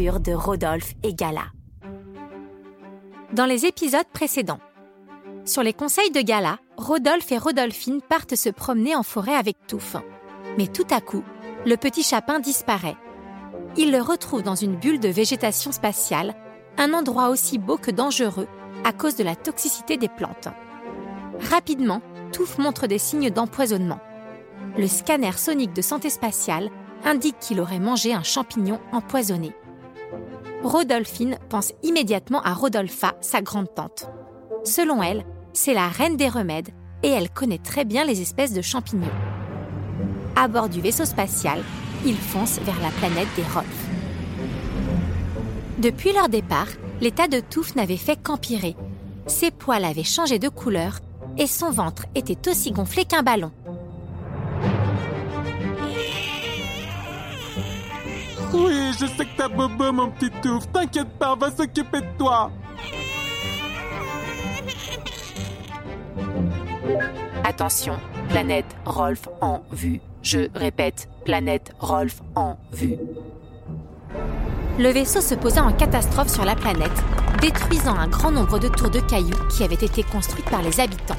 de Rodolphe et Gala. Dans les épisodes précédents, sur les conseils de Gala, Rodolphe et Rodolphine partent se promener en forêt avec Touffe. Mais tout à coup, le petit chapin disparaît. Ils le retrouvent dans une bulle de végétation spatiale, un endroit aussi beau que dangereux à cause de la toxicité des plantes. Rapidement, Touffe montre des signes d'empoisonnement. Le scanner sonique de santé spatiale indique qu'il aurait mangé un champignon empoisonné. Rodolphine pense immédiatement à Rodolpha, sa grande-tante. Selon elle, c'est la reine des remèdes et elle connaît très bien les espèces de champignons. À bord du vaisseau spatial, ils foncent vers la planète des Rolfs. Depuis leur départ, l'état de Touffe n'avait fait qu'empirer. Ses poils avaient changé de couleur et son ventre était aussi gonflé qu'un ballon. Je sais que t'as bobo, mon petit touffe. T'inquiète pas, on va s'occuper de toi. Attention, planète Rolf en vue. Je répète, planète Rolf en vue. Le vaisseau se posa en catastrophe sur la planète, détruisant un grand nombre de tours de cailloux qui avaient été construites par les habitants.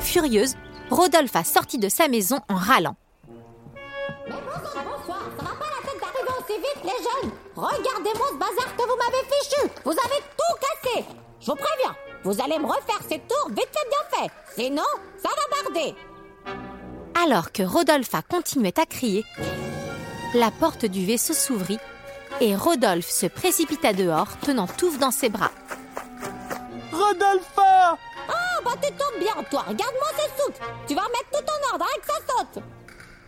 Furieuse, Rodolphe a sorti de sa maison en râlant. Regardez-moi ce bazar que vous m'avez fichu. Vous avez tout cassé. Je vous préviens, vous allez me refaire ces tours vite fait bien fait. Sinon, ça va barder. Alors que Rodolphe continuait à crier, la porte du vaisseau s'ouvrit et Rodolphe se précipita dehors, tenant Touffe dans ses bras. Rodolpha Ah, bah tu tombes bien, toi. Regarde-moi ces soutes Tu vas remettre tout en ordre avec ça saute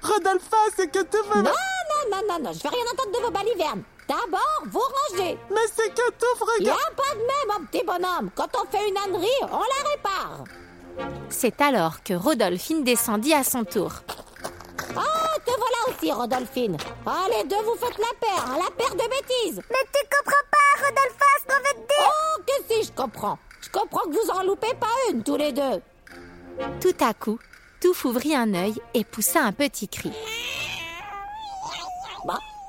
Rodolpha, c'est que tout va... Non, non, non, non, non, je vais rien entendre de vos balivernes D'abord, vous rangez. Mais c'est que tout, Y a regarde... pas de même, mon petit bonhomme. Quand on fait une ânerie, on la répare. C'est alors que Rodolphine descendit à son tour. Ah, te voilà aussi, Rodolphine. Ah, les deux, vous faites la paire, hein, la paire de bêtises. Mais tu comprends pas, Rodolphe, ce qu'on veut te dire. Oh, que si, je comprends. Je comprends que vous en loupez pas une, tous les deux. Tout à coup, Touffe ouvrit un œil et poussa un petit cri.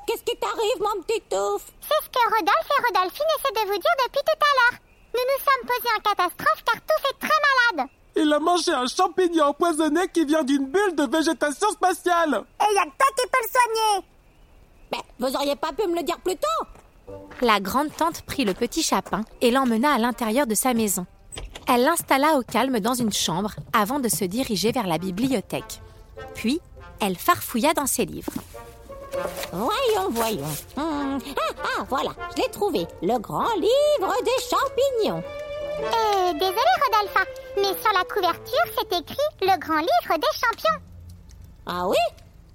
Qu'est-ce qui t'arrive, mon petit touffe C'est ce que Rodolphe et Rodolphine essaient de vous dire depuis tout à l'heure. Nous nous sommes posés en catastrophe car tout est très malade. Il a mangé un champignon empoisonné qui vient d'une bulle de végétation spatiale. Et y a que toi qui peux le soigner. Mais vous auriez pas pu me le dire plus tôt La grande tante prit le petit chapin et l'emmena à l'intérieur de sa maison. Elle l'installa au calme dans une chambre avant de se diriger vers la bibliothèque. Puis, elle farfouilla dans ses livres. Voyons, voyons. Hmm, Ah, ah, voilà, je l'ai trouvé. Le grand livre des champignons. Euh, désolé Rodolphe, mais sur la couverture c'est écrit le grand livre des champions. Ah oui?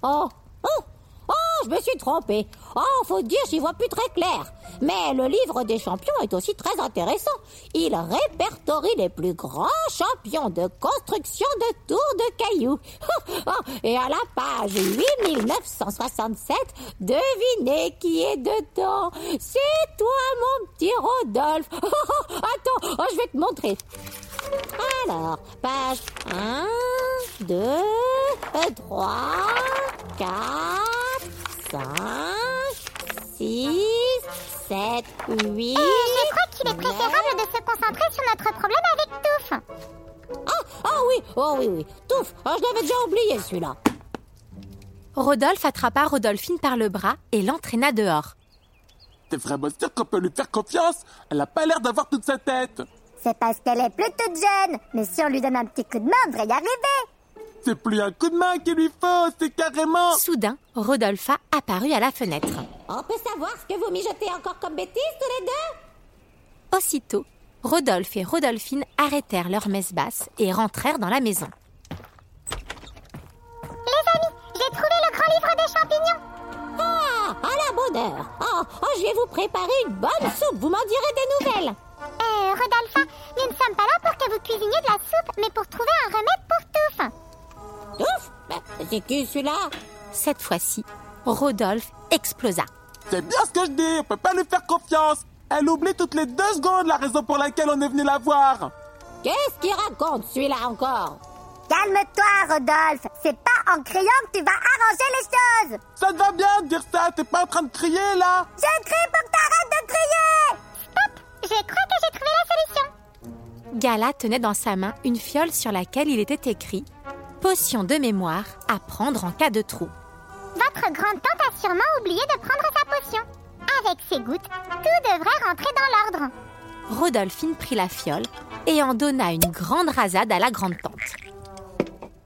Oh, oh, oh, je me suis trompée. Oh, faut dire, j'y vois plus très clair. Mais le livre des champions est aussi très intéressant. Il répertorie les plus grands champions de construction de tours de cailloux. Oh, et à la page 8967, devinez qui est dedans. C'est toi, mon petit Rodolphe. Attends, oh, je vais te montrer. Alors, page 1, 2, 3, 4, 5, 6, 7, 8... Je crois qu'il est préférable de se concentrer sur notre problème avec Touffe. Ah, ah oui, oh oui, oui. Touf, ah, je l'avais déjà oublié celui-là. Rodolphe attrapa Rodolphine par le bras et l'entraîna dehors. T'es vraiment sûr qu'on peut lui faire confiance? Elle a pas l'air d'avoir toute sa tête. C'est parce qu'elle est plus toute jeune. Mais si on lui donne un petit coup de main, on devrait y arriver. C'est plus un coup de main qu'il lui faut, c'est carrément... Soudain, Rodolphe apparut à la fenêtre. On peut savoir ce que vous mijotez encore comme bêtises tous les deux Aussitôt, Rodolphe et Rodolphine arrêtèrent leur messe basse et rentrèrent dans la maison. Les amis, j'ai trouvé le grand livre des champignons. Ah, à la bonne heure. Ah, ah, je vais vous préparer une bonne soupe, vous m'en direz des nouvelles. Euh, Rodolphe, nous ne sommes pas là pour que vous cuisiniez de la soupe, mais pour trouver un remède pour c'est qui celui-là? Cette fois-ci, Rodolphe explosa. C'est bien ce que je dis, on peut pas lui faire confiance. Elle oublie toutes les deux secondes la raison pour laquelle on est venu la voir. Qu'est-ce qu'il raconte celui-là encore? Calme-toi, Rodolphe. C'est pas en criant que tu vas arranger les choses. Ça te va bien de dire ça, t'es pas en train de crier là? Je crie pour que t'arrêtes de crier. Je crois que j'ai trouvé la solution. Gala tenait dans sa main une fiole sur laquelle il était écrit Potion de mémoire à prendre en cas de trou. Votre grande tante a sûrement oublié de prendre sa potion. Avec ces gouttes, tout devrait rentrer dans l'ordre. Rodolphine prit la fiole et en donna une grande rasade à la grande-tante.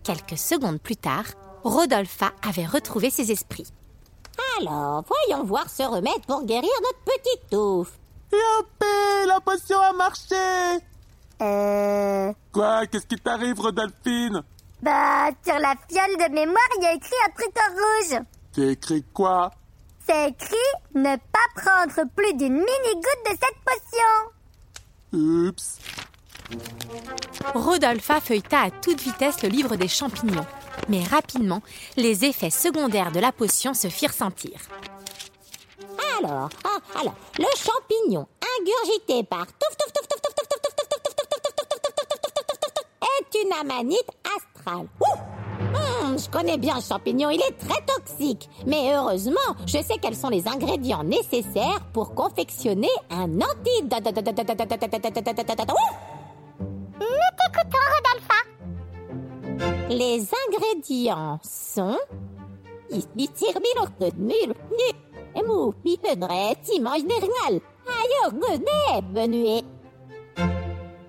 Quelques secondes plus tard, Rodolphe avait retrouvé ses esprits. Alors, voyons voir ce remède pour guérir notre petite touffe. Youpi, la potion a marché Euh... Quoi Qu'est-ce qui t'arrive, Rodolphine? Bah, sur la fiole de mémoire, il y a écrit un truc rouge. C'est écrit quoi? C'est écrit ne pas prendre plus d'une mini-goutte de cette potion. Oups. Rodolpha feuilleta à toute vitesse le livre des champignons. Mais rapidement, les effets secondaires de la potion se firent sentir. Alors, ah, alors le champignon ingurgité par touf touf touf une amanite astrale. Ouh Hum, je connais bien le champignon, il est très toxique. Mais heureusement, je sais quels sont les ingrédients nécessaires pour confectionner un antidote. Nous t'écoutons, Rodolphe. Les ingrédients sont...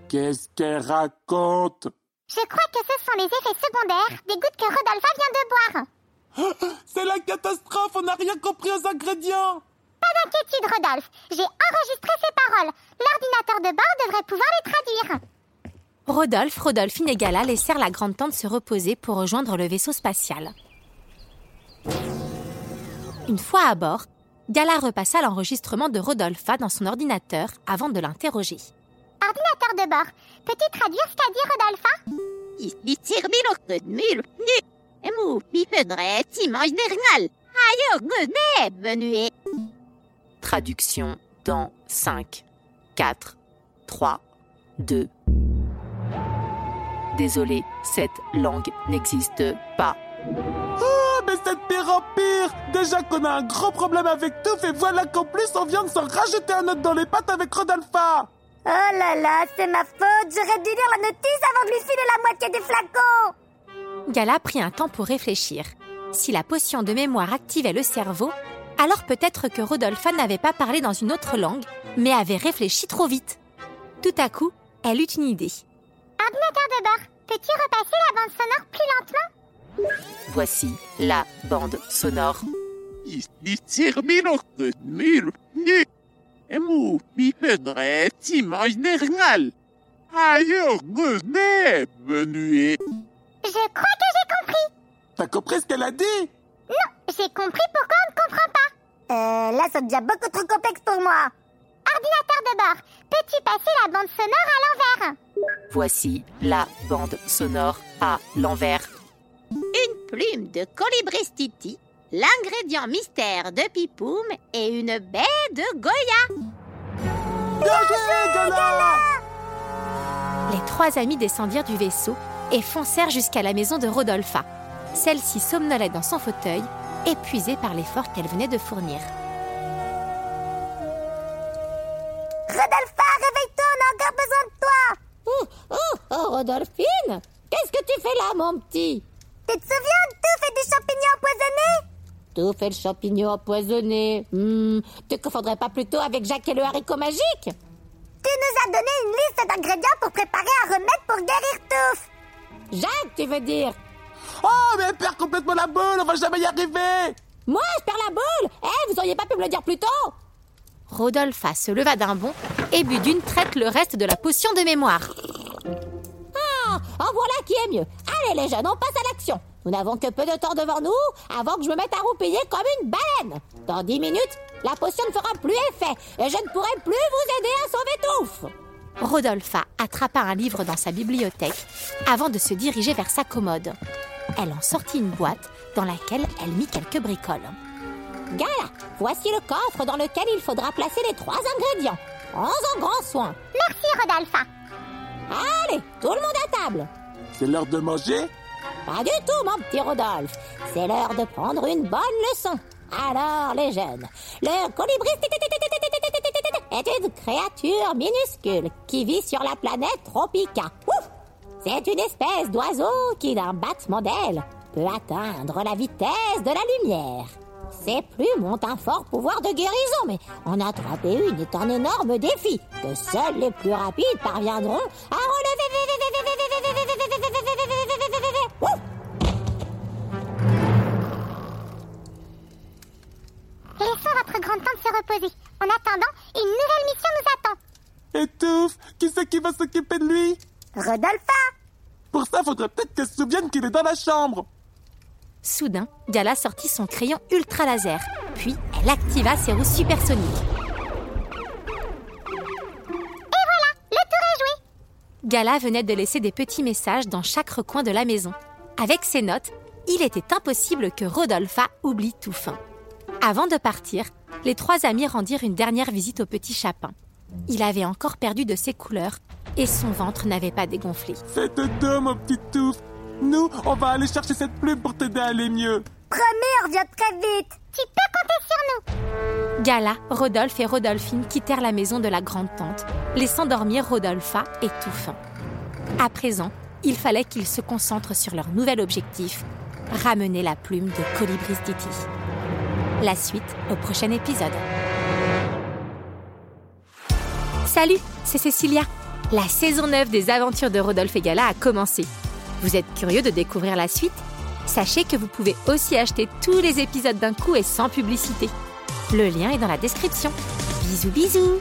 Qu'est-ce qu'elle raconte Je crois que ce sont les effets secondaires des gouttes que Rodolphe vient de boire. C'est la catastrophe, on n'a rien compris aux ingrédients Pas d'inquiétude, Rodolphe. J'ai enregistré ces paroles. L'ordinateur de bord devrait pouvoir les traduire. Rodolphe, Rodolphine et Gala laissèrent la grande tante se reposer pour rejoindre le vaisseau spatial. Une fois à bord, Gala repassa l'enregistrement de Rodolphe dans son ordinateur avant de l'interroger. Ordinateur de bord, peux-tu traduire ce qu'a dit Rodolphe? Traduction dans 5, 4, 3, 2. Désolé, cette langue n'existe pas. Ah, mais c'est de pire en pire. Déjà qu'on a un gros problème avec tout, et voilà qu'en plus on vient de s'en rajouter un autre dans les pattes avec Rodolpha Oh là là, c'est ma faute. J'aurais dû lire la notice avant de lui filer la moitié du flacon. Gala prit un temps pour réfléchir. Si la potion de mémoire activait le cerveau, alors peut-être que Rodolphe n'avait pas parlé dans une autre langue, mais avait réfléchi trop vite. Tout à coup, elle eut une idée. Ordinateur de bord, peux-tu repasser la bande sonore plus lentement? Voici la bande sonore. Je crois que j'ai compris. T'as compris ce qu'elle a dit? Non, j'ai compris pourquoi on ne comprend pas. Euh, là, c'est déjà beaucoup trop complexe pour moi. Ordinateur de bord, peux-tu passer la bande sonore à l'envers? Voici la bande sonore à l'envers. Une plume de colibristiti, l'ingrédient mystère de Pipoum et une baie de Goya. Bien joué, Gala Les trois amis descendirent du vaisseau et foncèrent jusqu'à la maison de Rodolpha. Celle-ci somnolait dans son fauteuil, épuisée par l'effort qu'elle venait de fournir. Rodolpha, réveille-toi, on a encore besoin de toi Oh, oh, oh, Rodolphine Qu'est-ce que tu fais là, mon petit? Tu te souviens de tout fait des champignons empoisonnés Tout fait le champignon empoisonné. Hmm, tu ne confondrais pas plutôt avec Jacques et le haricot magique? Tu nous as donné une liste d'ingrédients pour préparer un remède pour guérir Touffe Jacques, tu veux dire? Oh, mais elle perd complètement la boule, on va jamais y arriver Moi, je perds la boule Eh, vous auriez pas pu me le dire plus tôt Rodolpha se leva d'un bond et but d'une traite le reste de la potion de mémoire. Ah, en voilà qui est mieux. Allez les jeunes, on passe à l'action. Nous n'avons que peu de temps devant nous avant que je me mette à roupiller comme une baleine. Dans dix minutes, la potion ne fera plus effet et je ne pourrai plus vous aider à sauver Touffe. Rodolpha attrapa un livre dans sa bibliothèque avant de se diriger vers sa commode. Elle en sortit une boîte dans laquelle elle mit quelques bricoles. Gala, voici le coffre dans lequel il faudra placer les trois ingrédients. Prends-en grand soin. Merci, Rodolpha. Allez, tout le monde à table. C'est l'heure de manger? Pas du tout, mon petit Rodolphe. C'est l'heure de prendre une bonne leçon. Alors, les jeunes, le colibri est une créature minuscule qui vit sur la planète Tropica. C'est une espèce d'oiseau qui, d'un battement d'aile, peut atteindre la vitesse de la lumière. Ses plumes ont un fort pouvoir de guérison, mais en attraper une est un énorme défi que seuls les plus rapides parviendront à relever. Votre grande tante se reposer. En attendant, une nouvelle mission nous attend. Étouffe Qui c'est qui va s'occuper de lui? Rodolpha Pour ça, faudrait peut-être qu'elle se souvienne qu'il est dans la chambre Soudain, Gala sortit son crayon ultra laser, puis elle activa ses roues supersoniques. Et voilà, le tour est joué. Gala venait de laisser des petits messages dans chaque recoin de la maison. Avec ces notes, il était impossible que Rodolpha oublie tout fin. Avant de partir, les trois amis rendirent une dernière visite au petit chapin. Il avait encore perdu de ses couleurs et son ventre n'avait pas dégonflé. Faites deux, mon petit touffe Nous, on va aller chercher cette plume pour t'aider à aller mieux Promis, on revient très vite Tu peux compter sur nous. Gala, Rodolphe et Rodolphine quittèrent la maison de la grande-tante, laissant dormir Rodolpha et Touffin. À présent, il fallait qu'ils se concentrent sur leur nouvel objectif, ramener la plume de Colibris Titi. La suite au prochain épisode. Salut, c'est Cécilia. La saison 9 des aventures de Rodolphe et Gala a commencé. Vous êtes curieux de découvrir la suite? Sachez que vous pouvez aussi acheter tous les épisodes d'un coup et sans publicité. Le lien est dans la description. Bisous bisous